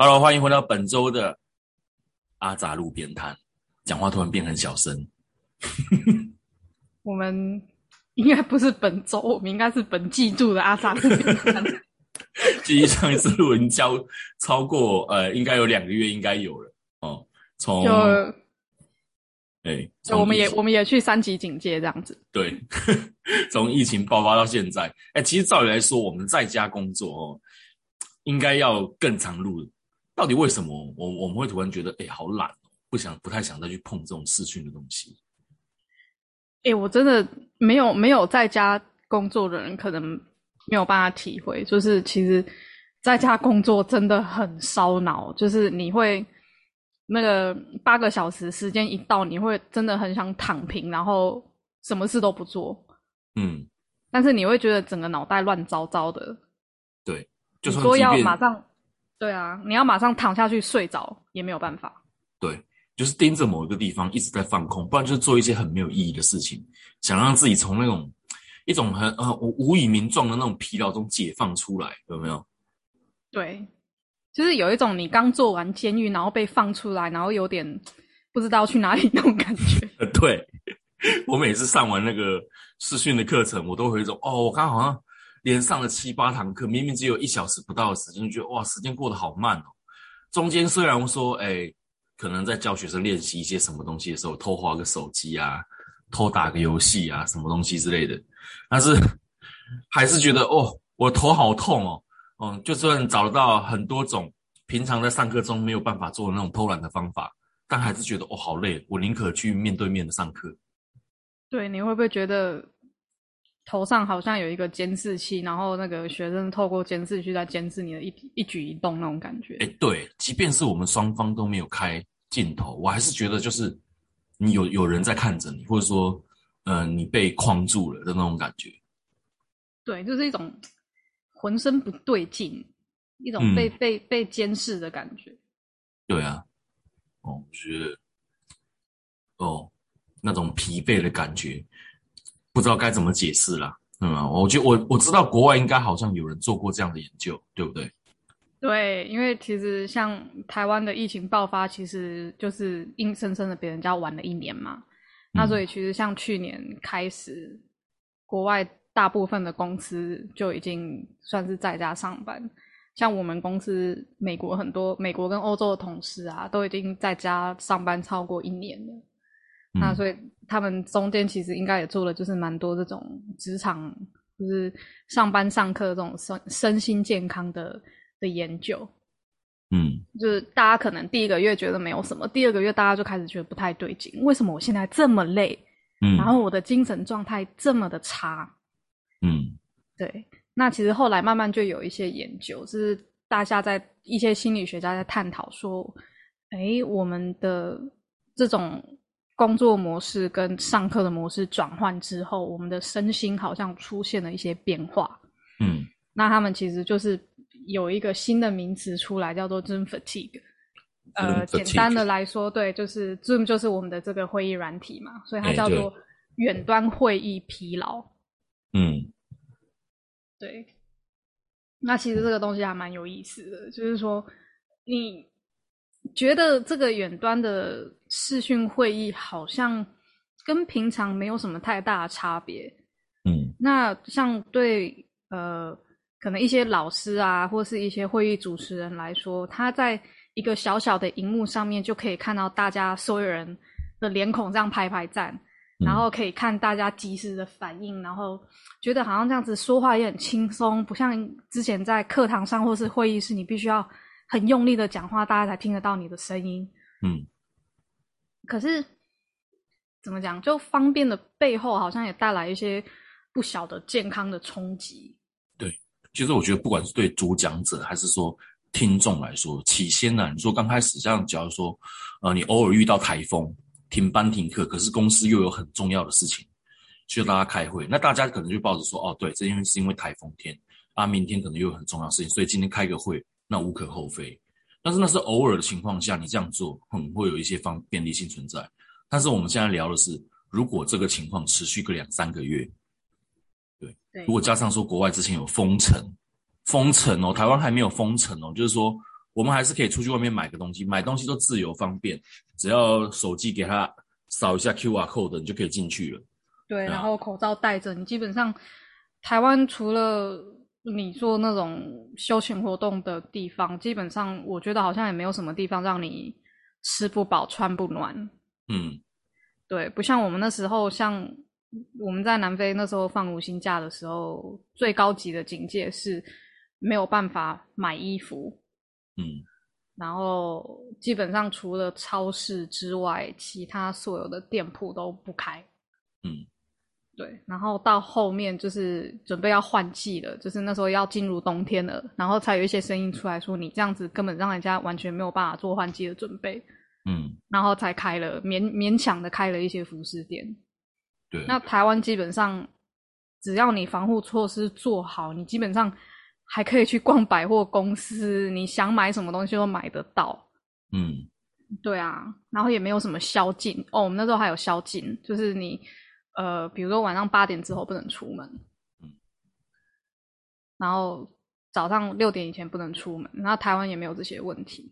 Hello，欢迎回到本周的阿杂路边摊。讲话突然变很小声。我们应该不是本周，我们应该是本季度的阿杂路边摊。记忆上一次录音交超过呃，应该有两个月，应该有了哦。从就哎，就我们也我们也去三级警戒这样子。对，从疫情爆发到现在，哎，其实照理来说，我们在家工作哦，应该要更长路。到底为什么我我们会突然觉得哎好懒哦，不想不太想再去碰这种视讯的东西？哎、我真的没有没有在家工作的人，可能没有办法体会，就是其实在家工作真的很烧脑，就是你会那个八个小时时间一到，你会真的很想躺平，然后什么事都不做，嗯，但是你会觉得整个脑袋乱糟糟的。对，就你说要马上，对啊，你要马上躺下去睡着也没有办法。对，就是盯着某一个地方一直在放空，不然就是做一些很没有意义的事情，想让自己从那种一种很呃无无以名状的那种疲劳中解放出来，有没有？对，就是有一种你刚做完监狱，然后被放出来，然后有点不知道去哪里那种感觉。呃，对，我每次上完那个试训的课程，我都会有一种哦，我刚好像连上了七八堂课，明明只有一小时不到的时间，就觉得哇，时间过得好慢哦。中间虽然说，哎，可能在教学生练习一些什么东西的时候，偷滑个手机啊，偷打个游戏啊，什么东西之类的，但是还是觉得哦，我头好痛哦。嗯，就算找得到很多种平常在上课中没有办法做的那种偷懒的方法，但还是觉得哦好累，我宁可去面对面的上课。对，你会不会觉得头上好像有一个监视器，然后那个学生透过监视器在监视你的一一举一动那种感觉？哎，对，即便是我们双方都没有开镜头，我还是觉得就是你有有人在看着你，或者说，呃，你被框住了的那种感觉。对，就是一种浑身不对劲，一种嗯被、被被监视的感觉。对啊，哦，我觉得，哦，那种疲惫的感觉，不知道该怎么解释啦。嗯啊，我觉得我我知道国外应该好像有人做过这样的研究，对不对？对，因为其实像台湾的疫情爆发，其实就是硬生生的别人家玩了一年嘛。那所以其实像去年开始，国外大部分的公司就已经算是在家上班。像我们公司，美国很多美国跟欧洲的同事啊，都已经在家上班超过一年了。那嗯所以他们中间其实应该也做了，就是蛮多这种职场，就是上班上课这种身身心健康的的研究。嗯就是大家可能第一个月觉得没有什么，第二个月大家就开始觉得不太对劲，为什么我现在这么累，嗯，然后我的精神状态这么的差？嗯对，那其实后来慢慢就有一些研究，就是大家在一些心理学家在探讨说，诶，我们的这种工作模式跟上课的模式转换之后，我们的身心好像出现了一些变化。嗯那他们其实就是有一个新的名词出来，叫做 Zoom fatigue。呃，简单的来说，对，就是 Zoom 就是我们的这个会议软体嘛，所以它叫做远端会议疲劳。嗯。对，那其实这个东西还蛮有意思的，就是说，你觉得这个远端的视讯会议好像跟平常没有什么太大的差别，嗯。那像对呃，可能一些老师啊，或是一些会议主持人来说，他在一个小小的荧幕上面就可以看到大家所有人的脸孔这样排排站，嗯然后可以看大家及时的反应，然后觉得好像这样子说话也很轻松，不像之前在课堂上或是会议室，你必须要很用力的讲话，大家才听得到你的声音。嗯可是怎么讲，就方便的背后，好像也带来一些不小的健康的冲击。对其实我觉得，不管是对主讲者还是说听众来说，起先呢、你说刚开始，像假如说，呃，你偶尔遇到台风，停班停课，可是公司又有很重要的事情需要大家开会，那大家可能就抱着说，哦，对，这因为是因为台风天啊，明天可能又有很重要的事情，所以今天开个会，那无可厚非。但是那是偶尔的情况下，你这样做很会有一些方便利性存在。但是我们现在聊的是，如果这个情况持续个两三个月，对，对如果加上说国外之前有封城，封城哦，台湾还没有封城哦，就是说我们还是可以出去外面买个东西，买东西都自由方便，只要手机给它扫一下 QR code，你就可以进去了。对，然后口罩戴着，你基本上台湾除了你做那种休闲活动的地方，基本上我觉得好像也没有什么地方让你吃不饱穿不暖。嗯对，不像我们那时候，像我们在南非那时候放无薪假的时候，最高级的警戒是没有办法买衣服，嗯。然后基本上除了超市之外，其他所有的店铺都不开。嗯。对，然后到后面就是准备要换季了，就是那时候要进入冬天了，然后才有一些声音出来说，你这样子根本让人家完全没有办法做换季的准备，嗯，然后才开了勉勉强的开了一些服饰店。对，那台湾基本上只要你防护措施做好，你基本上还可以去逛百货公司，你想买什么东西都买得到。嗯对啊，然后也没有什么宵禁哦。我们那时候还有宵禁，就是你呃，比如说晚上八点之后不能出门，嗯，然后早上六点以前不能出门。然后台湾也没有这些问题。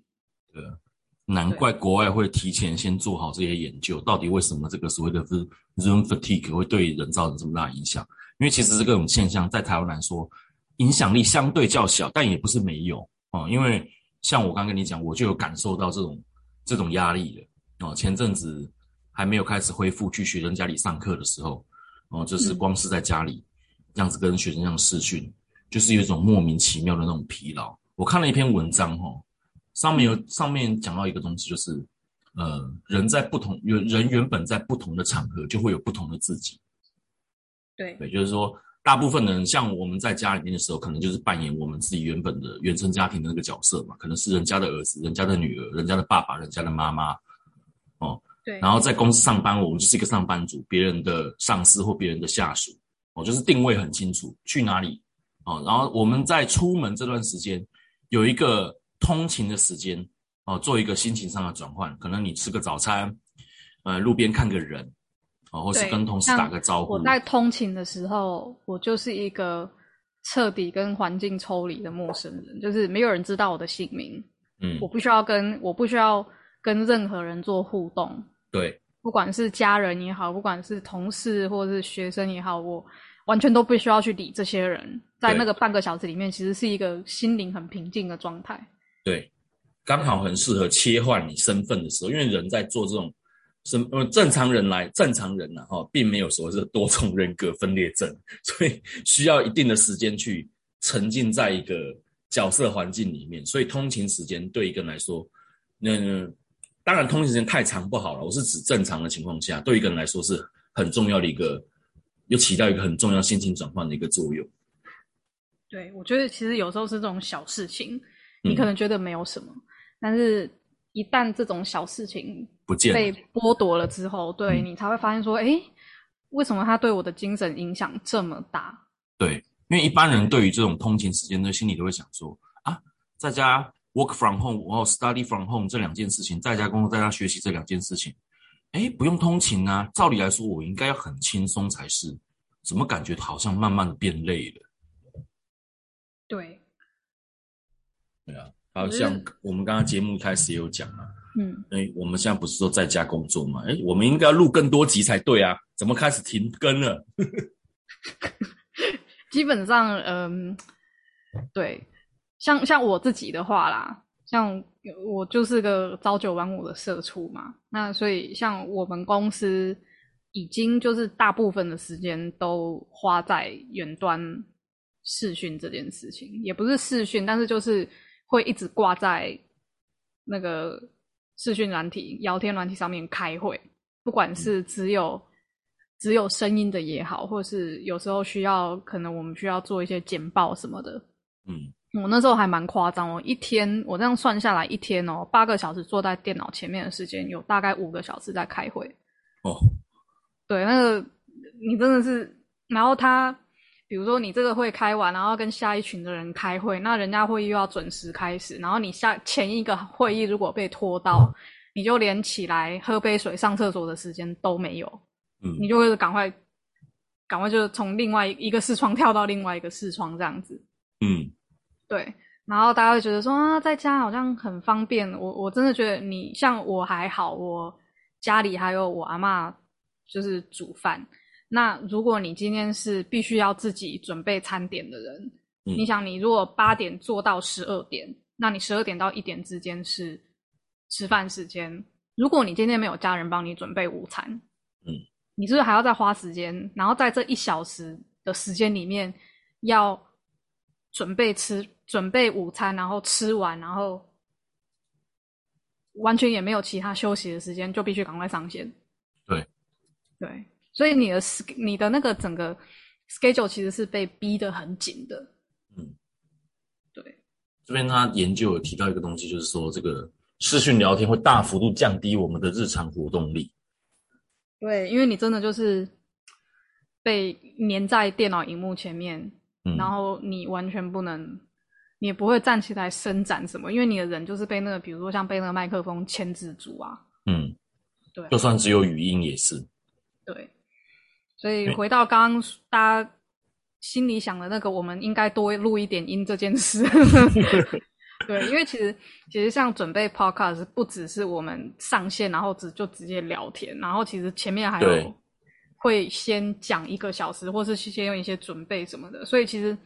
对啊，难怪国外会提前先做好这些研究，到底为什么这个所谓的 Zoom fatigue 会对人造成这么大的影响？因为其实这种现象在台湾来说，影响力相对较小，但也不是没有哦。因为像我刚跟你讲，我就有感受到这种这种压力了哦。前阵子还没有开始恢复去学生家里上课的时候，哦，就是光是在家里这样子跟学生这样视讯，就是有一种莫名其妙的那种疲劳。我看了一篇文章哦，上面有上面讲到一个东西，就是呃，人在不同人原本在不同的场合就会有不同的自己。对对，就是说，大部分人像我们在家里面的时候，可能就是扮演我们自己原本的原生家庭的那个角色嘛，可能是人家的儿子、人家的女儿、人家的爸爸、人家的妈妈，哦，对，然后在公司上班，我们就是一个上班族，别人的上司或别人的下属，哦，就是定位很清楚，去哪里，哦，然后我们在出门这段时间有一个通勤的时间，哦，做一个心情上的转换，可能你吃个早餐，呃，路边看个人，哦，或是跟同事打个招呼，我在通勤的时候，我就是一个彻底跟环境抽离的陌生人，就是没有人知道我的姓名，嗯。我，不需要跟我不需要跟任何人做互动，对，不管是家人也好，不管是同事或者是学生也好，我完全都不需要去理这些人。在那个半个小时里面，其实是一个心灵很平静的状态。对，刚好很适合切换你身份的时候，因为人在做这种身呃正常人来正常人呢、哈、并没有所谓的多重人格分裂症，所以需要一定的时间去沉浸在一个角色环境里面，所以通勤时间对一个人来说，那、当然通勤时间太长不好了，我是指正常的情况下，对一个人来说是很重要的一个，又起到一个很重要心情转换的一个作用。对我觉得其实有时候是这种小事情，嗯你可能觉得没有什么，但是一旦这种小事情不见被剥夺了之后，对、嗯你才会发现说，诶，为什么他对我的精神影响这么大？对，因为一般人对于这种通勤时间的心里都会想说啊，在家 work from home 然后 study from home 这两件事情，在家工作在家学习这两件事情，哎，不用通勤啊，照理来说我应该要很轻松才是，怎么感觉好像慢慢的变累了？对，对啊，好像我们刚刚节目一开始也有讲啊，嗯，哎，我们现在不是说在家工作嘛？哎，我们应该要录更多集才对啊，怎么开始停更了？基本上，嗯，对，像像我自己的话啦，像我就是个朝九晚五的社畜嘛，那所以像我们公司已经就是大部分的时间都花在远端视讯这件事情，也不是视讯，但是就是会一直挂在那个视讯软体、聊天软体上面开会，不管是只有。只有声音的也好，或是有时候需要，可能我们需要做一些简报什么的。嗯，我那时候还蛮夸张哦，一天我这样算下来，一天哦八个小时坐在电脑前面的时间，有大概五个小时在开会。哦，对，那个你真的是，然后他比如说你这个会开完，然后跟下一群的人开会，那人家会议又要准时开始，然后你下前一个会议如果被拖到，你就连起来喝杯水、上厕所的时间都没有，嗯你就会赶快赶快就是从另外一个视窗跳到另外一个视窗这样子。嗯对，然后大家会觉得说啊，在家好像很方便。我我真的觉得你像我还好，我家里还有我阿妈就是煮饭。那如果你今天是必须要自己准备餐点的人，嗯你想你如果八点做到十二点，那你十二点到一点之间是吃饭时间。如果你今天没有家人帮你准备午餐，嗯，你是不是还要再花时间？然后在这一小时的时间里面，要准备吃准备午餐，然后吃完，然后完全也没有其他休息的时间，就必须赶快上线。对，对，所以你的你的那个整个 schedule 其实是被逼得很紧的。嗯，对，这边他研究有提到一个东西，就是说这个视讯聊天会大幅度降低我们的日常活动力。对，因为你真的就是被粘在电脑荧幕前面，嗯，然后你完全不能，你也不会站起来伸展什么，因为你的人就是被那个，比如说像被那个麦克风牵制住啊。嗯，对就算只有语音也是。对，所以回到刚刚大家心里想的那个，我们应该多录一点音这件事。对，因为其实其实像准备 podcast 不只是我们上线，然后只就直接聊天，然后其实前面还有会先讲一个小时，或是先用一些准备什么的，所以其实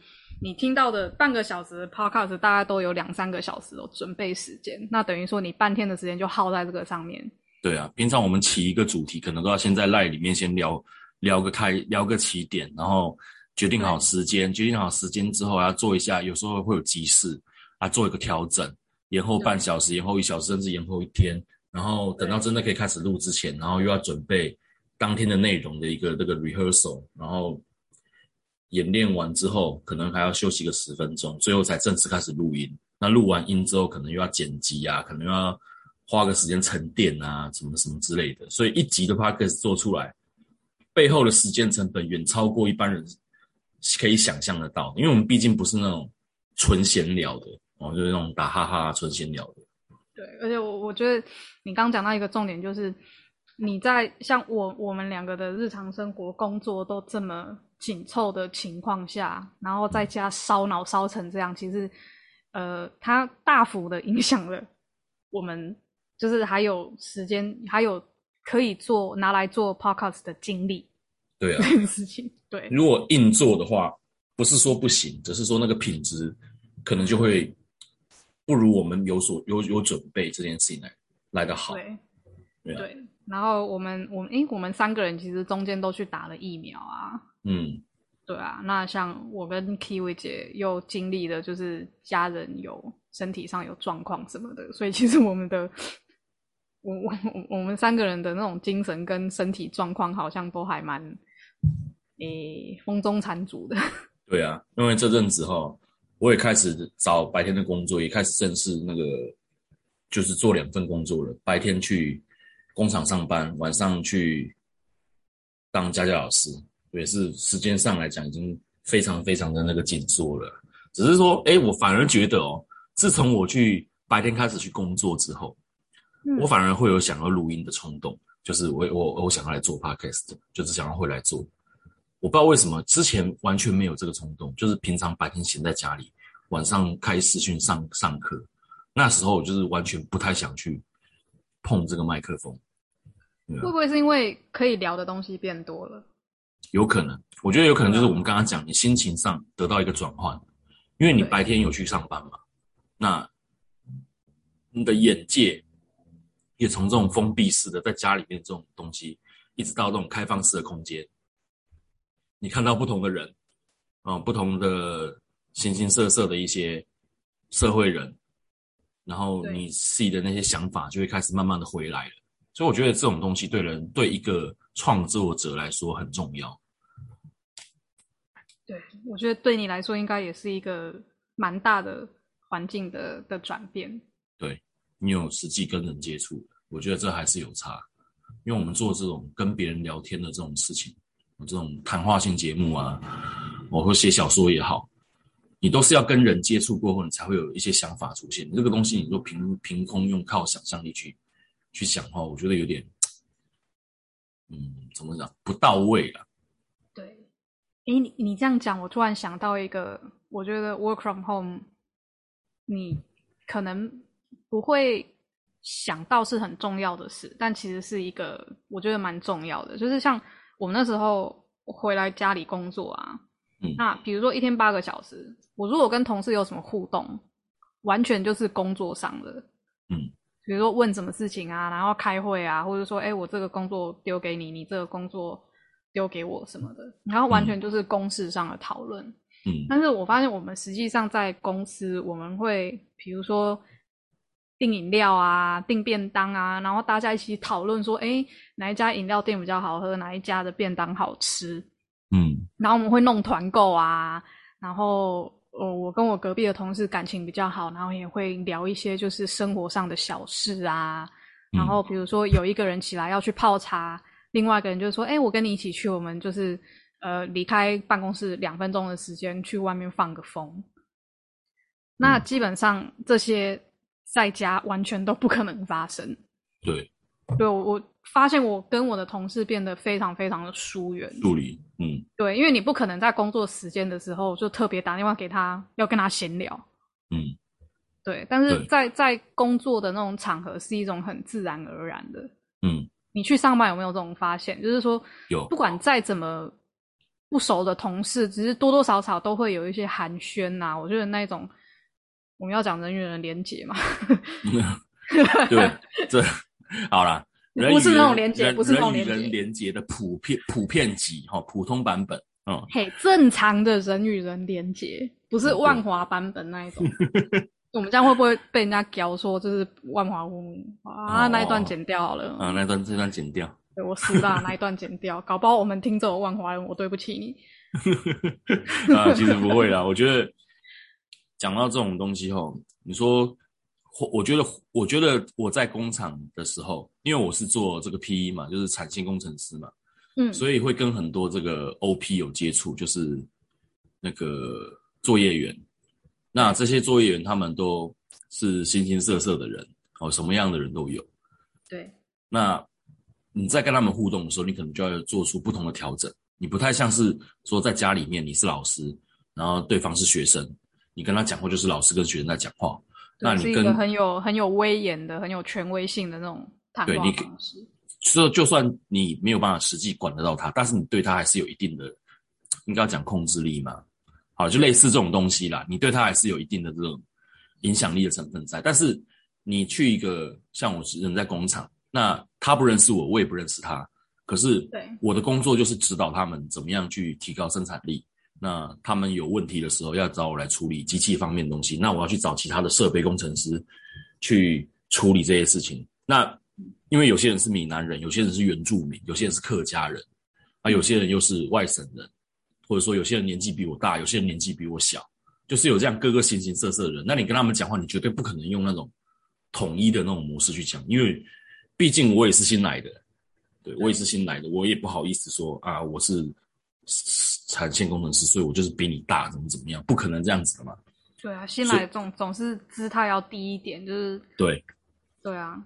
你听到的半个小时 podcast 大概都有两三个小时的准备时间，那等于说你半天的时间就耗在这个上面。对啊，平常我们起一个主题，可能都要先在赖里面先聊聊个开，聊个起点，然后决定好时间，决定好时间之后要做一下，有时候会有急事，啊，做一个调整，延后半小时，延后一小时，甚至延后一天，然后等到真的可以开始录之前，然后又要准备当天的内容的一个这个 rehearsal，然后演练完之后，可能还要休息个十分钟，最后才正式开始录音。那录完音之后，可能又要剪辑啊，可能又要花个时间沉淀啊，什么什么之类的。所以一集的 podcast 做出来，背后的时间成本远超过一般人可以想象得到。因为我们毕竟不是那种纯闲聊的哦，就是那种打哈哈纯闲聊的。对，而且我我觉得你刚讲到一个重点，就是你在像我我们两个的日常生活、工作都这么紧凑的情况下，然后在家烧脑烧成这样，其实呃，它大幅的影响了我们，就是还有时间，还有可以做拿来做 podcast 的精力对啊这，件事情。对，如果硬做的话，不是说不行，只是说那个品质可能就会不如我们有所有有准备这件事情来来的好。对。对啊对，然后我们我们诶，我们三个人其实中间都去打了疫苗啊，嗯，对啊，那像我跟 Kiwi 姐又经历了，就是家人有身体上有状况什么的，所以其实我们的我我我 我们三个人的那种精神跟身体状况好像都还蛮诶风中残烛的。对啊，因为这阵子哈，我也开始找白天的工作，也开始正式那个就是做两份工作了。白天去工厂上班，晚上去当家教老师，也是时间上来讲已经非常非常的那个紧缩了。只是说，哎，我反而觉得哦，自从我去白天开始去工作之后，嗯我反而会有想要录音的冲动，就是我我我想要来做 podcast，就是想要会来做。我不知道为什么之前完全没有这个冲动，就是平常白天闲在家里，晚上开视讯上上课，那时候我就是完全不太想去碰这个麦克风，会不会是因为可以聊的东西变多了？有可能，我觉得有可能就是我们刚刚讲，你心情上得到一个转换，因为你白天有去上班嘛，那你的眼界也从这种封闭式的在家里面这种东西，一直到这种开放式的空间，你看到不同的人，啊、不同的形形色色的一些社会人，然后你自己的那些想法就会开始慢慢的回来了。所以我觉得这种东西对人对一个创作者来说很重要。对，我觉得对你来说应该也是一个蛮大的环境的的转变。你有实际跟人接触，我觉得这还是有差。因为我们做这种跟别人聊天的这种事情，这种谈话性节目啊，我或写小说也好，你都是要跟人接触过后，你才会有一些想法出现。这个东西，你说凭凭空用靠想象力去去想的话，我觉得有点，嗯，怎么讲不到位了。对，诶，你你这样讲，我突然想到一个，我觉得 work from home，你可能不会想到是很重要的事，但其实是一个我觉得蛮重要的，就是像我们那时候回来家里工作啊，嗯。那比如说一天八个小时，我如果跟同事有什么互动，完全就是工作上的，嗯，比如说问什么事情啊，然后开会啊，或者说，哎、我这个工作丢给你，你这个工作丢给我什么的，然后完全就是公事上的讨论。嗯。但是我发现我们实际上在公司，我们会比如说订饮料啊、订便当啊，然后大家一起讨论说，哎、哪一家饮料店比较好喝，哪一家的便当好吃，嗯然后我们会弄团购啊，然后呃，我跟我隔壁的同事感情比较好，然后也会聊一些就是生活上的小事啊。然后比如说有一个人起来要去泡茶，另外一个人就说：“哎、我跟你一起去，我们就是呃离开办公室两分钟的时间去外面放个风。”那基本上这些在家完全都不可能发生。对，对我我发现我跟我的同事变得非常非常的疏远。助理，嗯对，因为你不可能在工作时间的时候就特别打电话给他，要跟他闲聊。嗯对，但是在在工作的那种场合是一种很自然而然的。嗯，你去上班有没有这种发现？就是说，有不管再怎么不熟的同事，只是多多少少都会有一些寒暄呐、我觉得那一种我们要讲人与人的连结嘛，对，这好啦，人不是那种连结人不是那种连结人连接的普遍普遍级哈，普通版本，嗯，嘿，正常的人与人连接，不是万华版本那一种。我们这样会不会被人家屌说就是万华屋啊？哦那一段剪掉好了。啊，那段这段剪掉，对我输了，那一段剪掉，搞不好我们听这种万华人，我对不起你。啊，其实不会啦。我觉得讲到这种东西后，你说，我我觉得，我觉得我在工厂的时候，因为我是做这个 PE 嘛，就是产线工程师嘛，嗯，所以会跟很多这个 OP 有接触，就是那个作业员。那这些作业员他们都是形形色色的人，哦，什么样的人都有。对，那你在跟他们互动的时候，你可能就要做出不同的调整。你不太像是说在家里面你是老师，然后对方是学生，你跟他讲话就是老师跟学生在讲话。那你跟对是一个很有很有威严的、很有权威性的那种谈话对你方式。说就算你没有办法实际管得到他，但是你对他还是有一定的，应该要讲控制力嘛。好，就类似这种东西啦，你对他还是有一定的这种影响力的成分在。但是你去一个像我是人在工厂，那他不认识我，我也不认识他，可是我的工作就是指导他们怎么样去提高生产力。那他们有问题的时候，要找我来处理机器方面的东西，那我要去找其他的设备工程师去处理这些事情。那因为有些人是闽南人，有些人是原住民，有些人是客家人，啊，有些人又是外省人，或者说有些人年纪比我大，有些人年纪比我小，就是有这样各个形形色色的人。那你跟他们讲话，你绝对不可能用那种统一的那种模式去讲，因为毕竟我也是新来的，对我也是新来的，我也不好意思说啊，我是产线工程师，所以我就是比你大，怎么怎么样，不可能这样子的嘛。对啊，新来的总总是姿态要低一点，就是对对啊，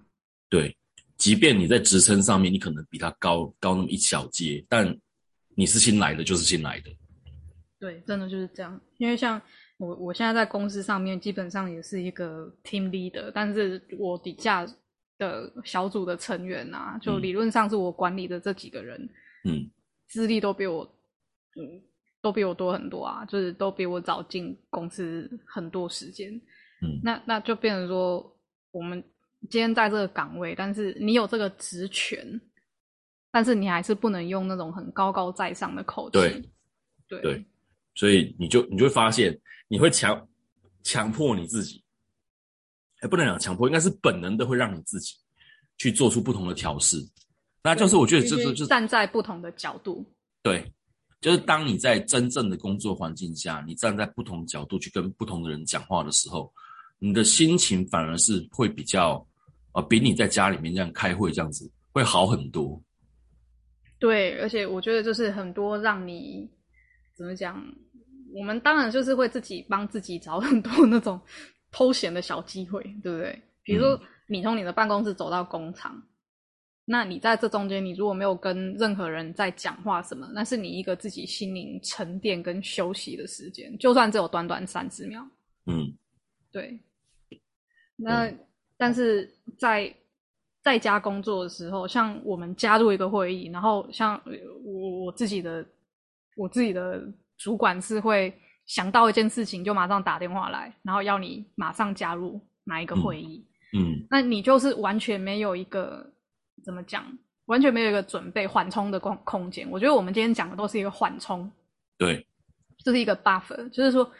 对，即便你在职称上面你可能比他高高那么一小阶，但你是新来的就是新来的。对，真的就是这样。因为像我，我现在在公司上面基本上也是一个 team leader，但是我底下的小组的成员啊，就嗯理论上是我管理的这几个人，嗯资历都比我，嗯，都比我多很多啊，就是都比我早进公司很多时间。嗯那那就变成说，我们今天在这个岗位，但是你有这个职权，但是你还是不能用那种很高高在上的口气。对对对所以你就你就会发现，你会强强迫你自己，哎，不能讲强迫，应该是本能的会让你自己去做出不同的调试。那就是我觉得就是站在不同的角度。对，就是当你在真正的工作环境下，你站在不同角度去跟不同的人讲话的时候，你的心情反而是会比较，呃，比你在家里面这样开会这样子会好很多。对，而且我觉得就是很多让你怎么讲，我们当然就是会自己帮自己找很多 那种偷闲的小机会，对不对？比如说，你从你的办公室走到工厂，那你在这中间，你如果没有跟任何人在讲话什么，那是你一个自己心灵沉淀跟休息的时间，就算只有短短三十秒。嗯，对。那但是在在家工作的时候，像我们加入一个会议，然后像我我自己的我自己的主管是会想到一件事情就马上打电话来，然后要你马上加入哪一个会议。嗯，那你就是完全没有一个怎么讲，完全没有一个准备缓冲的空空间。我觉得我们今天讲的都是一个缓冲，对，这是一个 buffer，就是说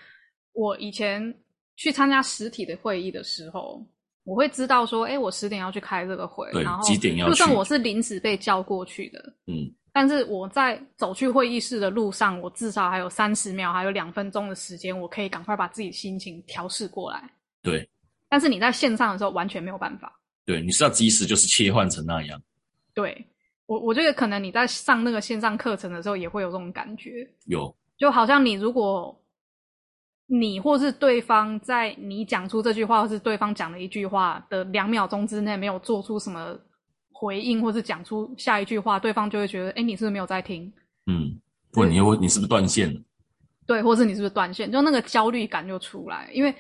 我以前去参加实体的会议的时候，我会知道说，哎，我十点要去开这个会，对然后几点要就算我是临时被叫过去的，嗯但是我在走去会议室的路上，我至少还有三十秒，还有两分钟的时间，我可以赶快把自己心情调试过来。对但是你在线上的时候完全没有办法。对，你是要及时就是切换成那样。对我，我觉得可能你在上那个线上课程的时候也会有这种感觉，有，就好像你如果你或是对方在你讲出这句话，或是对方讲了一句话的两秒钟之内没有做出什么回应，或是讲出下一句话，对方就会觉得，哎，你是不是没有在听？嗯，不你又你是不是断线了？对，或是你是不是断线？就那个焦虑感就出来，因为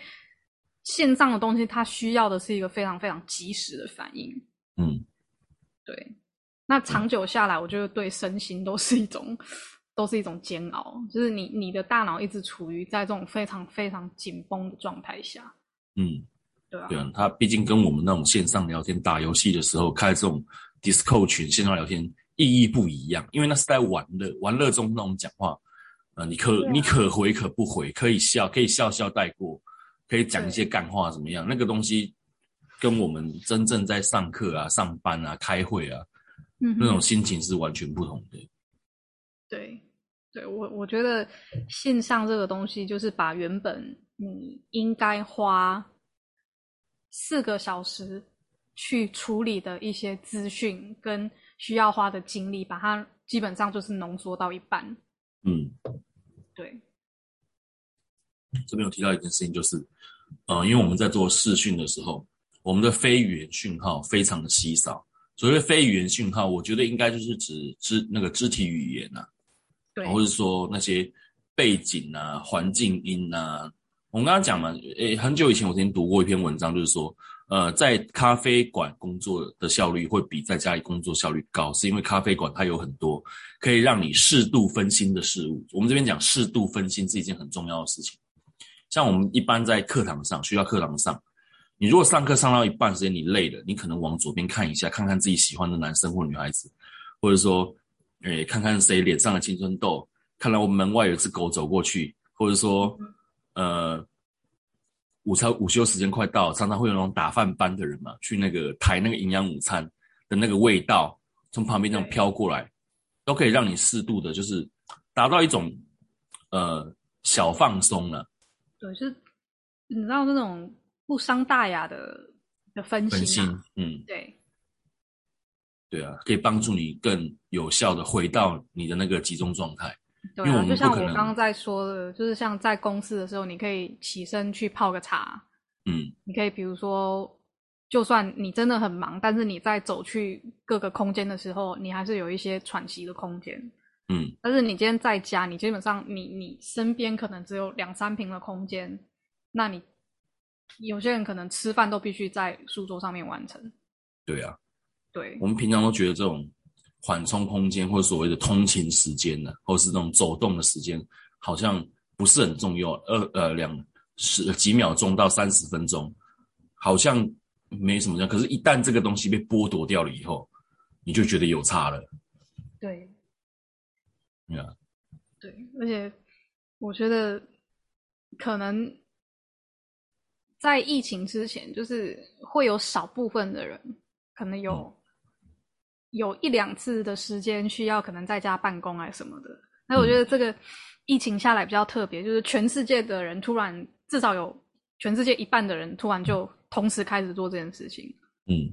线上的东西它需要的是一个非常非常及时的反应。嗯，对，那长久下来，我觉得对身心都是一种，都是一种煎熬。就是你你的大脑一直处于在这种非常非常紧绷的状态下，嗯，对啊，它毕竟跟我们那种线上聊天、打游戏的时候开这种 Discord 群线上聊天意义不一样，因为那是在玩乐，玩乐中那种讲话，呃，你可、啊。你可回可不回，可以笑，可以笑笑带过，可以讲一些干话怎么样？那个东西跟我们真正在上课啊、上班啊、开会啊嗯，那种心情是完全不同的。对，对我我觉得线上这个东西，就是把原本你应该花四个小时去处理的一些资讯跟需要花的精力，把它基本上就是浓缩到一半。嗯，对，这边有提到一件事情，就是，呃，因为我们在做视讯的时候，我们的非语言讯号非常的稀少。所谓非语言讯号，我觉得应该就是指肢那个肢体语言呐、对，或者说那些背景啊、环境音啊。我们刚刚讲嘛，诶，很久以前我曾经读过一篇文章，就是说，呃，在咖啡馆工作的效率会比在家里工作效率高，是因为咖啡馆它有很多可以让你适度分心的事物。我们这边讲适度分心是一件很重要的事情。像我们一般在课堂上，学校课堂上，你如果上课上到一半时间你累了，你可能往左边看一下，看看自己喜欢的男生或女孩子，或者说，诶，看看谁脸上的青春痘，看到我门外有只狗走过去，或者说，呃，午餐午休时间快到，常常会有那种打饭班的人嘛，去那个抬那个营养午餐的那个味道从旁边这样飘过来，都可以让你适度的，就是达到一种呃小放松了。对，就是你知道那种不伤大雅的的分分心心啊，，嗯，对对啊，可以帮助你更有效的回到你的那个集中状态。对因为我啊，就像我刚刚在说的，就是像在公司的时候，你可以起身去泡个茶，嗯你可以比如说，就算你真的很忙，但是你在走去各个空间的时候，你还是有一些喘息的空间。嗯，但是你今天在家，你基本上你你身边可能只有两三平的空间，那你有些人可能吃饭都必须在书桌上面完成。对啊，对我们平常都觉得这种缓冲空间或者所谓的通勤时间呢，或是这种走动的时间，好像不是很重要。二呃两十几秒钟到三十分钟，好像没什么样。可是，一旦这个东西被剥夺掉了以后，你就觉得有差了。对对啊，对，而且我觉得可能在疫情之前，就是会有少部分的人，可能有、嗯。有一两次的时间需要可能在家办公啊什么的。那我觉得这个疫情下来比较特别，就是全世界的人突然至少有全世界一半的人突然就同时开始做这件事情，嗯，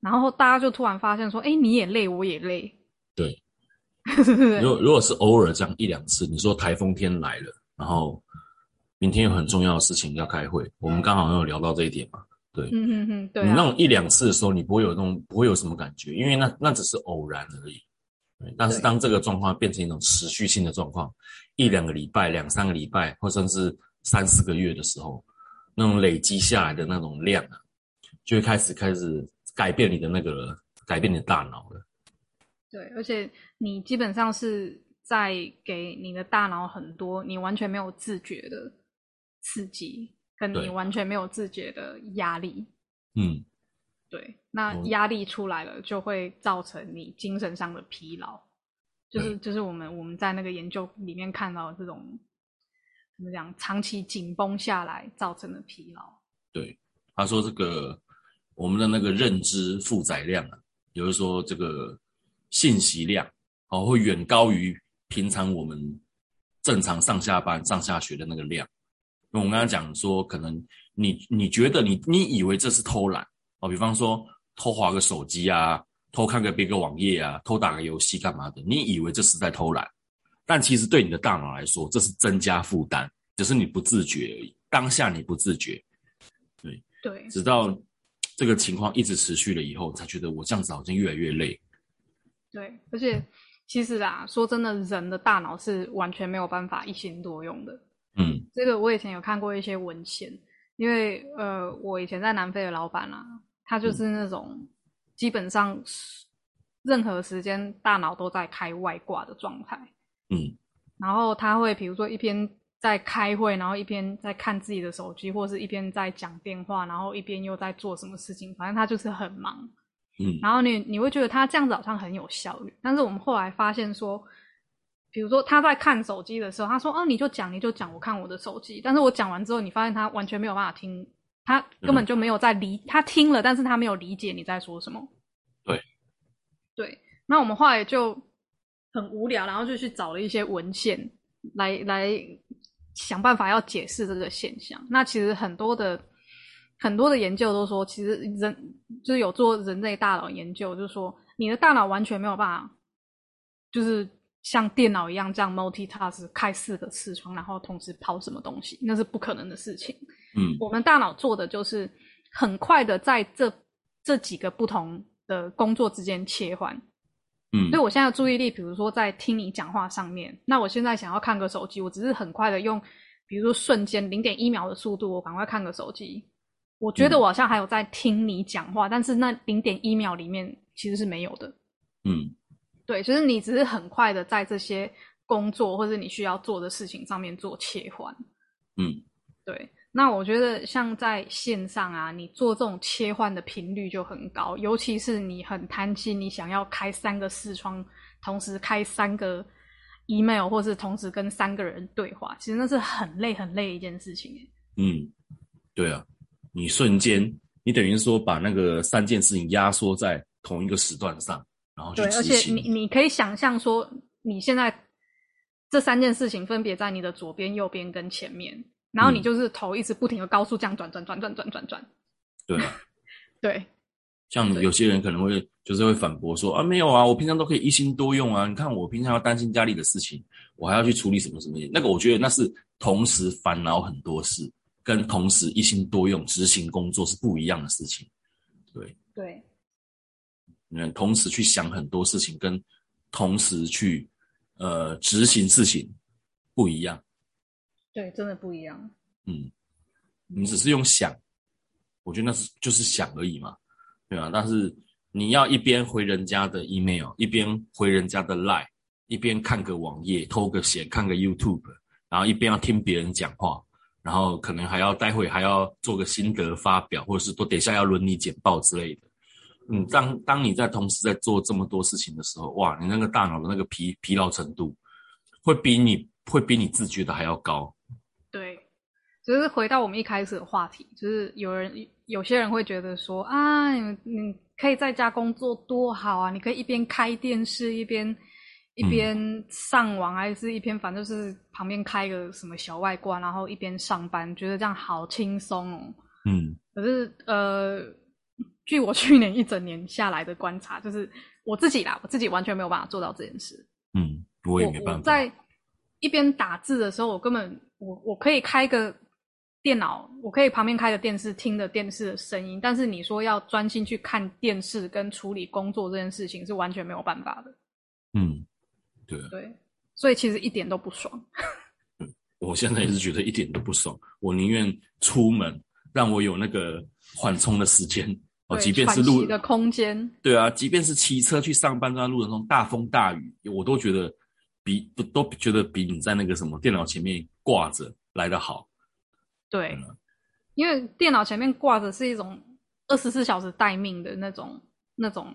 然后大家就突然发现说：“哎，你也累，我也累。”对，如？果如果是偶尔这样一两次，你说台风天来了，然然后明天有很重要的事情要开会，我们刚好有聊到这一点嘛。对，嗯嗯嗯，对、啊。你那种一两次的时候，你不会有那种不会有什么感觉，因为那那只是偶然而已。对，但是当这个状况变成一种持续性的状况，一两个礼拜、两三个礼拜，或甚至三四个月的时候，那种累积下来的那种量啊，就会开始开始改变你的那个改变你的大脑了。对，而且你基本上是在给你的大脑很多你完全没有自觉的刺激。跟你完全没有自觉的压力，嗯，对，那压力出来了，就会造成你精神上的疲劳，就是就是我们我们在那个研究里面看到这种怎么讲，长期紧绷下来造成的疲劳。对，他说这个我们的那个认知负载量啊，比如说这个信息量哦，会远高于平常我们正常上下班、上下学的那个量。因为我们刚刚讲说，可能你你觉得你你以为这是偷懒哦，比方说偷划个手机啊，偷看个别个网页啊，偷打个游戏干嘛的，你以为这是在偷懒，但其实对你的大脑来说，这是增加负担，只是你不自觉而已。当下你不自觉，对对，直到这个情况一直持续了以后，才觉得我这样子好像越来越累。对，而且其实啊，说真的，人的大脑是完全没有办法一心多用的。嗯，这个我以前有看过一些文献，因为呃，我以前在南非的老板啊，他就是那种基本上任何时间大脑都在开外挂的状态。嗯，然后他会比如说一边在开会，然后一边在看自己的手机，或是一边在讲电话，然后一边又在做什么事情，反正他就是很忙。嗯，然后你你会觉得他这样子好像很有效率，但是我们后来发现说。比如说他在看手机的时候，他说：“哦，你就讲，你就讲，我看我的手机。”但是我讲完之后，你发现他完全没有办法听，他根本就没有在理，他听了，但是他没有理解你在说什么。对，对。那我们后来就很无聊，然后就去找了一些文献来来想办法要解释这个现象。那其实很多的很多的研究都说，其实人就是有做人类大脑研究，就是说你的大脑完全没有办法，就是。像电脑一样这样 multitask 开四个视窗，然后同时跑什么东西，那是不可能的事情。嗯，我们大脑做的就是很快的在这这几个不同的工作之间切换。嗯，所以我现在注意力，比如说在听你讲话上面，那我现在想要看个手机，我只是很快的用，比如说瞬间零点一秒的速度，我赶快看个手机。我觉得我好像还有在听你讲话，但是那零点一秒里面其实是没有的。嗯。对，就是你只是很快的在这些工作或者你需要做的事情上面做切换。嗯，对。那我觉得像在线上啊，你做这种切换的频率就很高，尤其是你很贪心，你想要开三个视窗，同时开三个 email，或是同时跟三个人对话，其实那是很累很累一件事情。嗯，对啊，你瞬间你等于说把那个三件事情压缩在同一个时段上。然后对，而且你你可以想象说，你现在这三件事情分别在你的左边、右边跟前面，然后你就是头一直不停的高速这样转转转转转转转。对，对。像有些人可能会就是会反驳说啊，没有啊，我平常都可以一心多用啊。你看我平常要担心家里的事情，我还要去处理什么什么那个我觉得那是同时烦恼很多事，跟同时一心多用执行工作是不一样的事情。对。对。嗯，同时去想很多事情，跟同时去呃执行事情不一样。对，真的不一样。嗯，你只是用想，我觉得那是就是想而已嘛，对吧？但是你要一边回人家的 email，一边回人家的 line，一边看个网页，偷个闲，看个 YouTube，然后一边要听别人讲话，然后可能还要待会还要做个心得发表，或者是都等下要轮你简报之类的。嗯，当当你在同时在做这么多事情的时候，哇，你那个大脑的那个疲疲劳程度，会比你会比你自觉的还要高。对，就是回到我们一开始的话题，就是有人有些人会觉得说啊，你你可以在家工作多好啊，你可以一边开电视一边一边上网，还是一边反正就是旁边开个什么小外挂，然后一边上班，觉得这样好轻松哦。嗯，可是呃。据我去年一整年下来的观察，就是我自己啦，我自己完全没有办法做到这件事。嗯，我也没办法。在一边打字的时候，我根本我我可以开个电脑，我可以旁边开个电视听着电视的声音，但是你说要专心去看电视跟处理工作这件事情是完全没有办法的。嗯，对所以其实一点都不爽。我现在也是觉得一点都不爽，我宁愿出门，让我有那个缓冲的时间哦，即便是路的空间，对啊，即便是骑车去上班，在路程中大风大雨，我都觉得比都都觉得比你在那个什么电脑前面挂着来的好。对嗯，因为电脑前面挂着是一种二十四小时待命的那种那种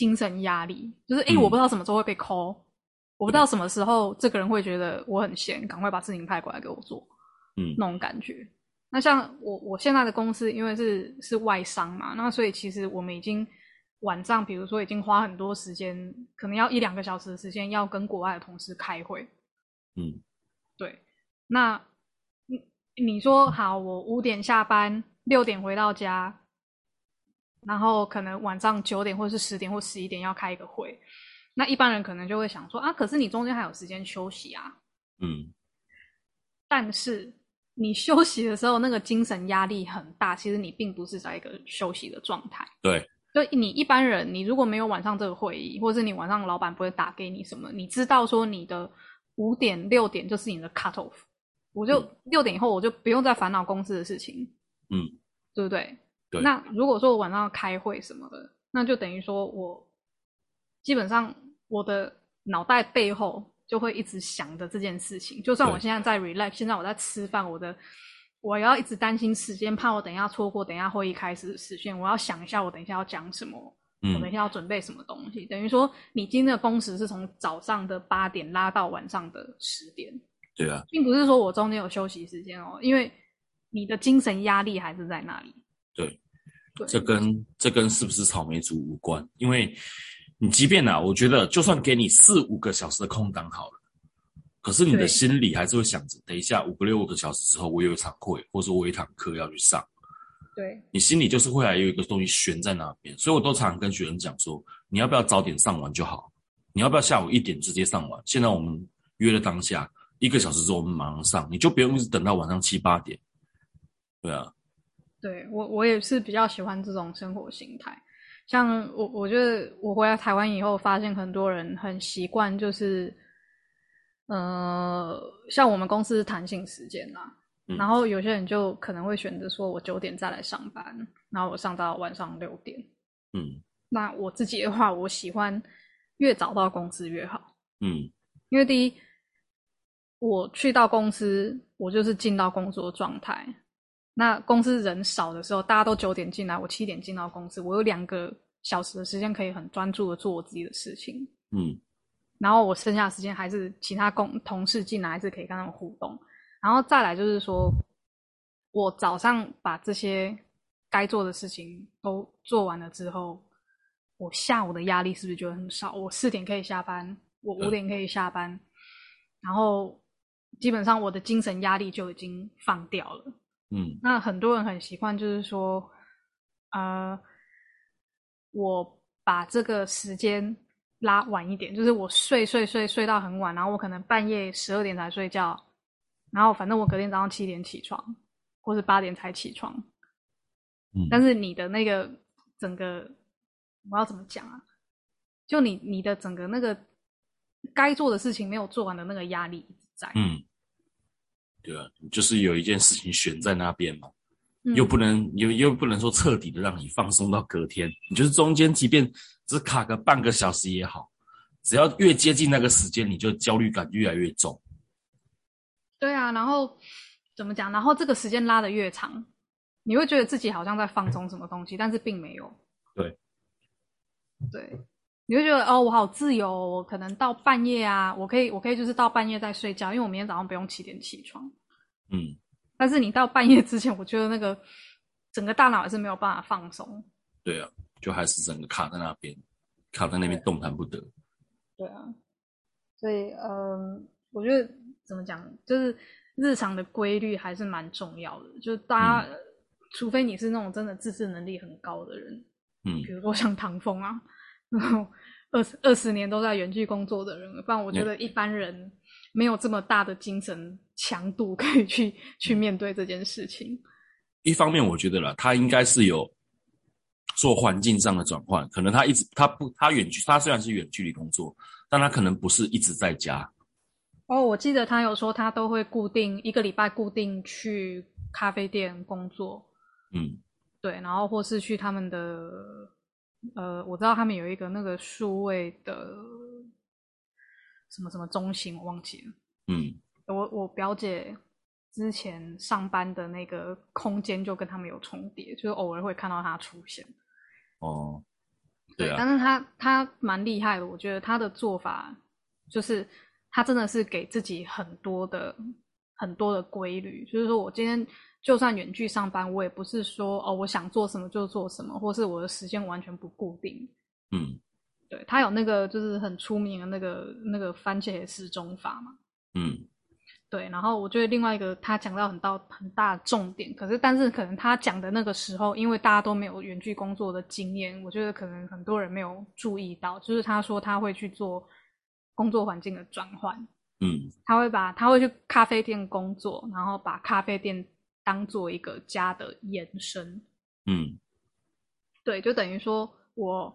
精神压力，就是诶、嗯我不知道什么时候会被 call，我不知道什么时候这个人会觉得我很闲，赶快把事情派过来给我做，嗯那种感觉。那像我我现在的公司，因为是是外商嘛，那所以其实我们已经晚上，比如说已经花很多时间，可能要一两个小时的时间，要跟国外的同事开会。嗯对，那你你说好，我五点下班，六点回到家，然后可能晚上九点或者是十点或十一点要开一个会，那一般人可能就会想说啊，可是你中间还有时间休息啊。嗯但是你休息的时候，那个精神压力很大，其实你并不是在一个休息的状态。对，就你一般人，你如果没有晚上这个会议，或者是你晚上老板不会打给你什么，你知道说你的五点六点就是你的 cut off，我就六点以后我就不用再烦恼公司的事情，嗯对不对？对那如果说我晚上要开会什么的，那就等于说我基本上我的脑袋背后就会一直想着这件事情。就算我现在在 relax，现在我在吃饭，我的我要一直担心时间，怕我等一下错过等一下会议开始的时间，我要想一下我等一下要讲什么，我等嗯一下要准备什么东西。等于说你今天的工时是从早上的八点拉到晚上的十点。对啊，并不是说我中间有休息时间哦，因为你的精神压力还是在那里。对，对，这跟这跟是不是草莓族无关，因为你即便啊，我觉得就算给你四五个小时的空档好了，可是你的心里还是会想着，等一下五个六个小时之后，我有一场会，或者我有一堂课要去上，对。你心里就是会还有一个东西悬在那边，所以我都常常跟学生讲说，你要不要早点上完就好，你要不要下午一点直接上完？现在我们约了当下一个小时之后我们马上上，你就不用一直等到晚上七八点，对啊，对，我我也是比较喜欢这种生活形态。像我，我觉得我回来台湾以后，发现很多人很习惯，就是，呃，像我们公司是弹性时间啦，嗯然后有些人就可能会选择说，我九点再来上班，然后我上到晚上六点。嗯那我自己的话，我喜欢越早到公司越好。嗯因为第一，我去到公司，我就是进到工作状态。那公司人少的时候，大家都九点进来，我七点进到公司，我有两个小时的时间可以很专注的做我自己的事情。嗯然后我剩下的时间还是其他工同事进来，还是可以跟他们互动。然后再来就是说，我早上把这些该做的事情都做完了之后，我下午的压力是不是就很少？我四点可以下班，我五点可以下班，然后基本上我的精神压力就已经放掉了。嗯那很多人很习惯，就是说，呃，我把这个时间拉晚一点，就是我睡睡睡睡到很晚，然后我可能半夜十二点才睡觉，然后反正我隔天早上七点起床，或是八点才起床。嗯，但是你的那个整个，我要怎么讲啊？就你你的整个那个该做的事情没有做完的那个压力一直在，嗯，对啊，就是有一件事情悬在那边嘛，嗯又不能又又不能说彻底的让你放松到隔天，你就是中间即便只卡个半个小时也好，只要越接近那个时间，你就焦虑感越来越重。对啊，然后怎么讲？然后这个时间拉的越长，你会觉得自己好像在放松什么东西，但是并没有。对，对，你会觉得哦，我好自由哦，我可能到半夜啊，我可以，我可以就是到半夜再睡觉，因为我明天早上不用七点起床。嗯，但是你到半夜之前，我觉得那个整个大脑还是没有办法放松。对啊，就还是整个卡在那边，卡在那边动弹不得。对啊，所以嗯，我觉得怎么讲，就是日常的规律还是蛮重要的。就是大家，除非你是那种真的自制能力很高的人，嗯比如说像唐风啊，然后二十二十年都在原剧工作的人，不然我觉得一般人没有这么大的精神强度可以去去面对这件事情。一方面，我觉得了，他应该是有做环境上的转换，可能他一直他不他远距，他虽然是远距离工作，但他可能不是一直在家。哦，我记得他有说他都会固定一个礼拜固定去咖啡店工作，嗯，对，然后或是去他们的呃，我知道他们有一个那个数位的什么什么中心，我忘记了。嗯，我我表姐之前上班的那个空间就跟他们有重叠，就是偶尔会看到他出现。哦，对啊，但是他他蛮厉害的，我觉得他的做法就是他真的是给自己很多的很多的规律，就是说我今天就算远距上班，我也不是说哦我想做什么就做什么，或是我的时间完全不固定。嗯对他有那个就是很出名的那个那个番茄时钟法嘛。嗯。对，然后我觉得另外一个他讲到很到很大的重点，可是但是可能他讲的那个时候，因为大家都没有远距工作的经验，我觉得可能很多人没有注意到，就是他说他会去做工作环境的转换，嗯。他会把他会去咖啡店工作，然后把咖啡店当做一个家的延伸，嗯。对，就等于说我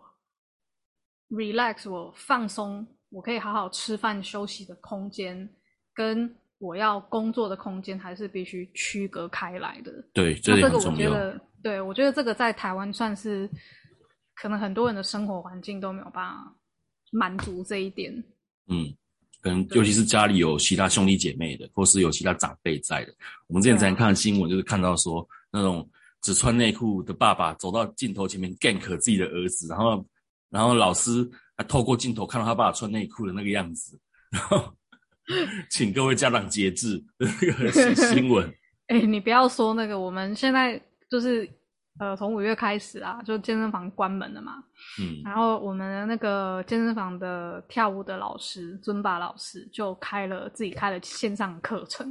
relax，我放松，我可以好好吃饭休息的空间，跟我要工作的空间还是必须区隔开来的。对，这这个我点很重要。觉得，对我觉得这个在台湾算是可能很多人的生活环境都没有办法满足这一点。嗯，可能尤其是家里有其他兄弟姐妹的，或是有其他长辈在的。我们之前对啊才看新闻，就是看到说那种只穿内裤的爸爸走到镜头前面 gank 自己的儿子，然后然后老师还透过镜头看到他爸爸穿内裤的那个样子，然 后请各位家长节制 的那个新新闻。哎、你不要说那个，我们现在就是呃，从五月开始啊，就健身房关门了嘛。嗯。然后我们的那个健身房的跳舞的老师尊巴老师就开了自己开了线上课程，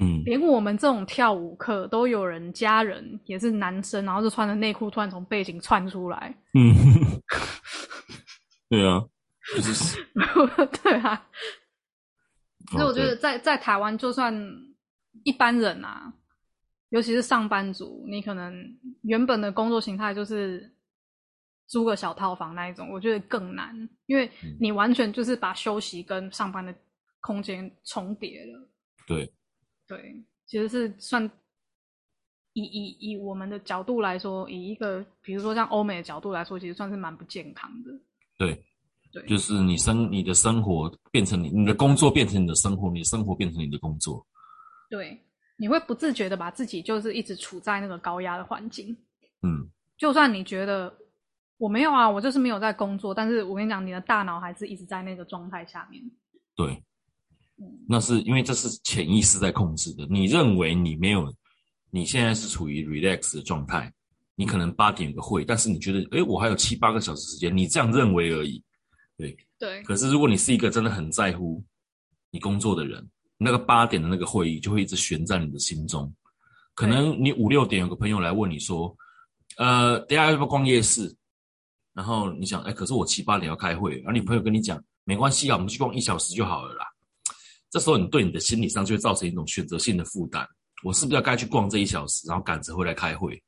嗯。连我们这种跳舞课都有人家人也是男生，然后就穿着内裤突然从背景窜出来，嗯，对啊，就是。对啊，所以哦我觉得在在台湾，就算一般人啊，尤其是上班族，你可能原本的工作形态就是租个小套房那一种，我觉得更难，因为嗯。你完全就是把休息跟上班的空间重叠了。对，对，其实是算以以以我们的角度来说，以一个比如说像欧美的角度来说，其实算是蛮不健康的。对，对，就是你生你的生活变成你你的工作变成你的生活，你的生活变成你的工作。对，你会不自觉的把自己就是一直处在那个高压的环境。嗯，就算你觉得我没有啊，我就是没有在工作，但是我跟你讲，你的大脑还是一直在那个状态下面。对，嗯，那是因为这是潜意识在控制的。你认为你没有，你现在是处于 relax 的状态，你可能八点有个会，但是你觉得，诶，我还有七八个小时时间，你这样认为而已。对，对，可是如果你是一个真的很在乎你工作的人，那个八点的那个会议就会一直悬在你的心中。可能你五六点有个朋友来问你说，呃，等一下要不要逛夜市？然后你想，哎，可是我七八点要开会，然后你朋友跟你讲，没关系啊，我们去逛一小时就好了啦。这时候你对你的心理上就会造成一种选择性的负担，我是不是要该去逛这一小时，然后赶着回来开会？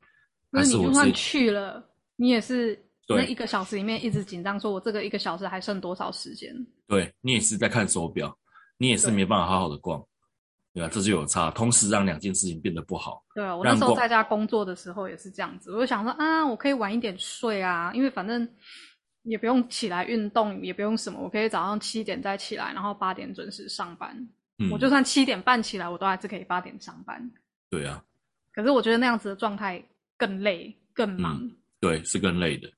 那你就算去了，你也是那一个小时里面一直紧张，说我这个一个小时还剩多少时间？对你也是在看手表，你也是没办法好好的逛，对啊，这就有差，同时让两件事情变得不好。对啊，我那时候在家工作的时候也是这样子，我就想说啊，我可以晚一点睡啊，因为反正也不用起来运动，也不用什么，我可以早上七点再起来，然后八点准时上班。嗯，我就算七点半起来，我都还是可以八点上班。对啊，可是我觉得那样子的状态更累、更忙。对，是更累的。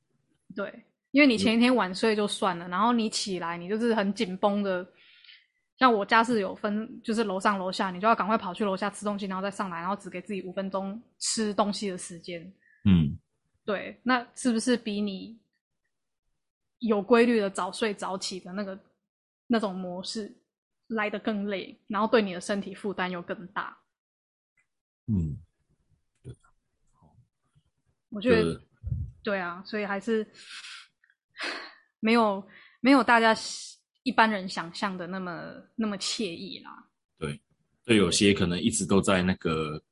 对，因为你前一天晚睡就算了，然后你起来，你就是很紧绷的。像我家是有分，就是楼上楼下，你就要赶快跑去楼下吃东西，然后再上来，然后只给自己五分钟吃东西的时间。嗯，对，那是不是比你有规律的早睡早起的那个那种模式来得更累，然后对你的身体负担又更大？嗯，我觉得就是对啊，所以还是没有没有大家一般人想象的那么那么惬意啦。对，对，有些可能一直都在那个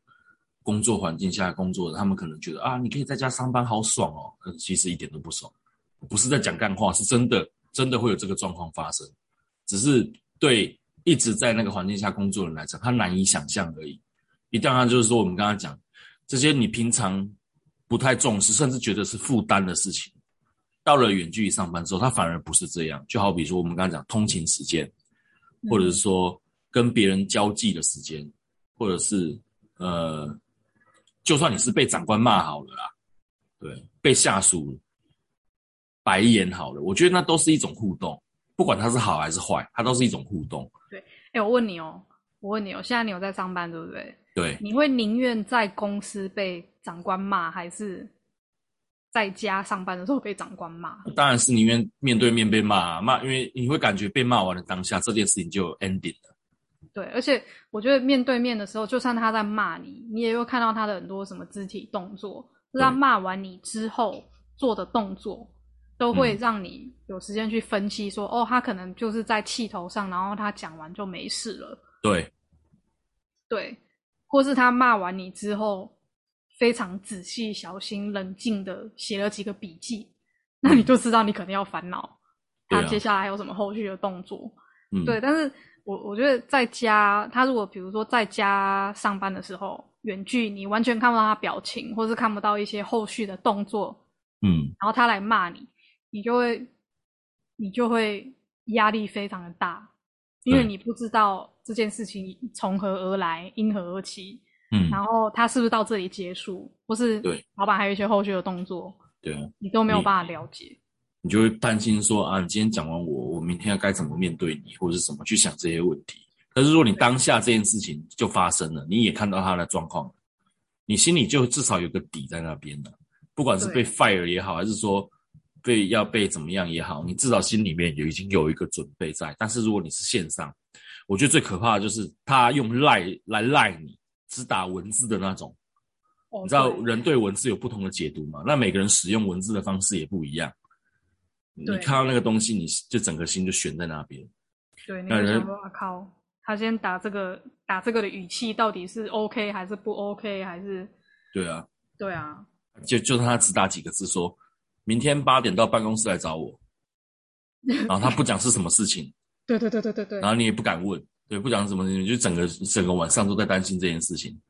工作环境下工作的，他们可能觉得啊，你可以在家上班，好爽哦。可是其实一点都不爽，不是在讲干话，是真的，真的会有这个状况发生。只是对一直在那个环境下工作的人来讲，他难以想象而已。一旦他就是说，我们刚刚讲这些，你平常不太重视，甚至觉得是负担的事情，到了远距离上班之后，他反而不是这样。就好比说，我们刚刚讲通勤时间，或者是说跟别人交际的时间，或者是呃，就算你是被长官骂好了啦，对，被下属白眼好了，我觉得那都是一种互动，不管它是好还是坏，它都是一种互动。对，哎，我问你哦，我问你哦，现在你有在上班对不对？对，你会宁愿在公司被长官骂，还是在家上班的时候被长官骂？当然是宁愿面对面被骂啊骂，因为你会感觉被骂完的当下，这件事情就 ending 了。对，而且我觉得面对面的时候，就算他在骂你，你也会看到他的很多什么肢体动作，是他骂完你之后做的动作，都会让你有时间去分析说，哦，他可能就是在气头上，然后他讲完就没事了。对，对。或是他骂完你之后，非常仔细、小心、冷静的写了几个笔记，那你就知道你可能要烦恼，他接下来还有什么后续的动作。嗯，对。但是我我觉得在家，他如果比如说在家上班的时候，远距你完全看不到他表情，或是看不到一些后续的动作，嗯，然后他来骂你，你就会你就会压力非常的大。因为你不知道这件事情从何而来，因何而起，嗯，然后他是不是到这里结束，或是对。老板还有一些后续的动作，对啊，你都没有办法了解，你就会担心说啊，你今天讲完我，我明天要该怎么面对你，或者是什么去想这些问题。可是如果你当下这件事情就发生了，你也看到他的状况，你心里就至少有个底在那边了，不管是被 fire 也好，还是说。被要被怎么样也好，你至少心里面有已经有一个准备在。但是如果你是线上，我觉得最可怕的就是他用赖来赖你，只打文字的那种。你知道人对文字有不同的解读嘛？那每个人使用文字的方式也不一样。你看到那个东西，你就整个心就悬在那边。对，那人我靠，他先打这个打这个的语气到底是 OK 还是不 OK 还是？对啊，对啊，就就他只打几个字说。明天八点到办公室来找我，然后他不讲是什么事情，对对对对对对，然后你也不敢问，对，不讲什么事情，就整个整个晚上都在担心这件事情。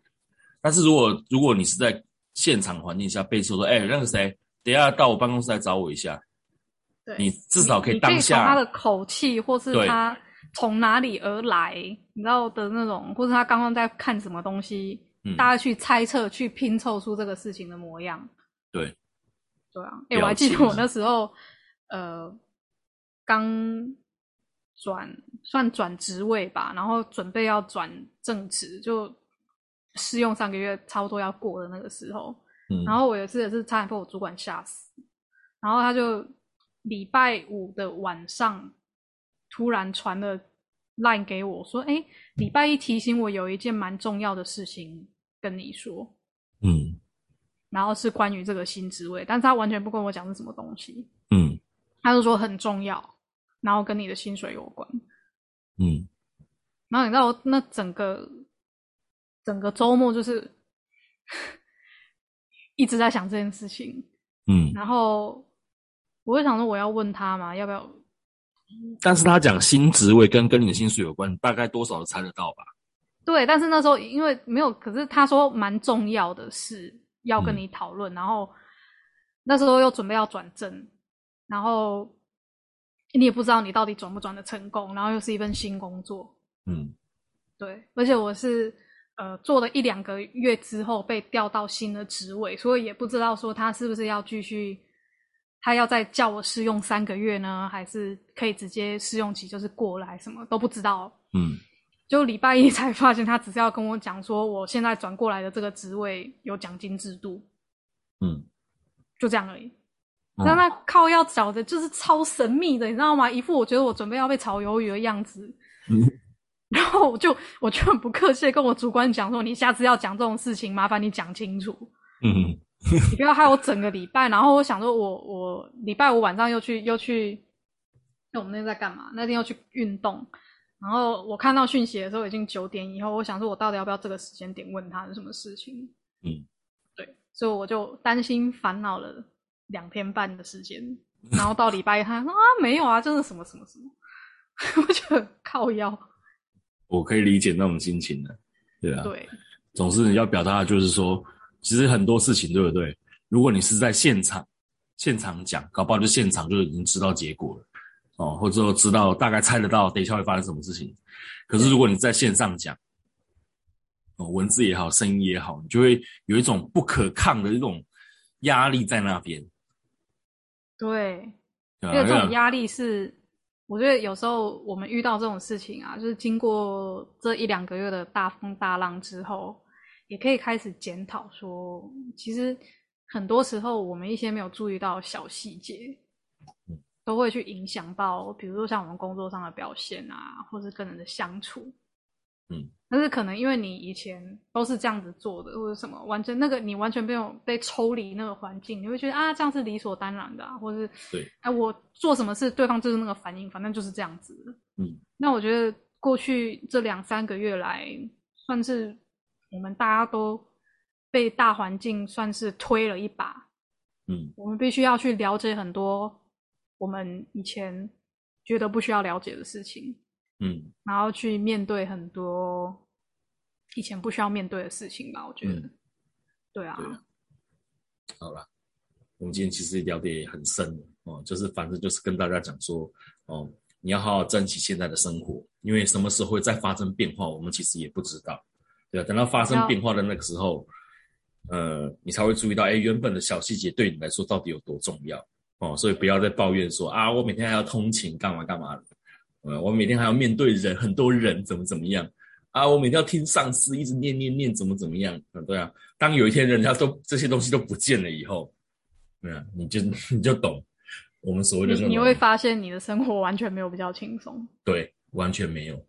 但是如果如果你是在现场环境下被说说，哎，那个谁，等下到我办公室来找我一下，对，你至少可以当下他的口气，或是他从哪里而来，你知道的那种，或是他刚刚在看什么东西，大家去猜测、去拼凑出这个事情的模样，对。对啊，哎，我还记得我那时候，呃，刚转算转职位吧，然后准备要转正职，就试用三个月，差不多要过的那个时候，嗯，然后我有一次也是差点被我主管吓死，然后他就礼拜五的晚上突然传了 line 给我说，哎，礼拜一提醒我有一件蛮重要的事情跟你说，嗯。然后是关于这个新职位，但是他完全不跟我讲是什么东西。嗯，他就说很重要，然后跟你的薪水有关。嗯，然后你知道那整个整个周末就是 一直在想这件事情。嗯，然后我就想说我要问他嘛，要不要？但是他讲新职位跟跟你的薪水有关，大概多少都猜得到吧？对，但是那时候因为没有，可是他说蛮重要的事。要跟你讨论，然后那时候又准备要转正，然后你也不知道你到底转不转的成功，然后又是一份新工作，嗯，对，而且我是呃做了一两个月之后被调到新的职位，所以也不知道说他是不是要继续，他要再叫我试用三个月呢，还是可以直接试用期就是过来，什么都不知道，嗯。就礼拜一才发现，他只是要跟我讲说，我现在转过来的这个职位有奖金制度，嗯，就这样而已。但那靠要找的就是超神秘的，你知道吗？一副我觉得我准备要被炒鱿鱼的样子。嗯，然后我就我就很不客气跟我主管讲说，你下次要讲这种事情，麻烦你讲清楚。嗯，你不要害我整个礼拜。然后我想说，我我礼拜五晚上又去又去那我们那天在干嘛？那天要去运动，然后我看到讯息的时候已经九点以后，我想说我到底要不要这个时间点问他是什么事情？嗯，对，所以我就担心烦恼了两天半的时间，然后到礼拜一他说啊没有啊，真的什么什么什么，我觉得靠腰。我可以理解那种心情的，对啊，对，总是要表达的就是说，其实很多事情，对不对？如果你是在现场，现场讲，搞不好就现场就已经知道结果了，哦，或者说知道大概猜得到等一下会发生什么事情。可是如果你在线上讲，哦，文字也好，声音也好，你就会有一种不可抗的一种压力在那边。对，对因为这？种压力是，我觉得有时候我们遇到这种事情啊，就是经过这一两个月的大风大浪之后，也可以开始检讨说，其实很多时候我们一些没有注意到小细节，都会去影响到，比如说像我们工作上的表现啊，或是跟人的相处。嗯，但是可能因为你以前都是这样子做的，或者什么，完全那个你完全没有被抽离那个环境，你会觉得啊，这样是理所当然的、啊，或者是对，哎，我做什么事，对方就是那个反应，反正就是这样子。嗯，那我觉得过去这两三个月来，算是我们大家都被大环境算是推了一把，嗯我们必须要去了解很多我们以前觉得不需要了解的事情，嗯然后去面对很多以前不需要面对的事情吧。我觉得，嗯对啊，好了，我们今天其实聊得也很深了哦，就是反正就是跟大家讲说，哦，你要好好珍惜现在的生活，因为什么时候会再发生变化，我们其实也不知道。对啊，等到发生变化的那个时候，呃，你才会注意到，哎，原本的小细节对你来说到底有多重要哦。所以不要再抱怨说啊，我每天还要通勤干嘛干嘛的，呃，我每天还要面对人，很多人怎么怎么样啊，我每天要听上司一直念念念怎么怎么样，嗯，对啊。当有一天人家都这些东西都不见了以后，对啊，你就你就懂我们所谓的你你会发现你的生活完全没有比较轻松。对，完全没有，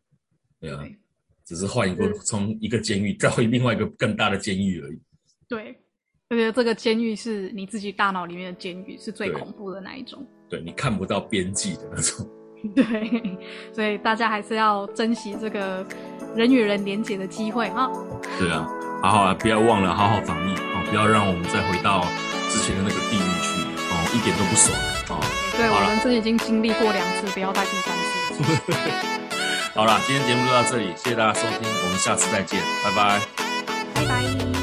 对啊，对只是换一个从一个监狱到另外一个更大的监狱而已。对，而且这个监狱是你自己大脑里面的监狱，是最恐怖的那一种。对你看不到边际的那种。对，所以大家还是要珍惜这个人与人连接的机会哈。对啊，好好啊，不要忘了好好防疫哦，不要让我们再回到之前的那个地狱去哦，一点都不爽哦。对我人生已经经历过两次，不要再第三次。好啦，今天节目就到这里，谢谢大家收听，我们下次再见，拜拜。拜拜。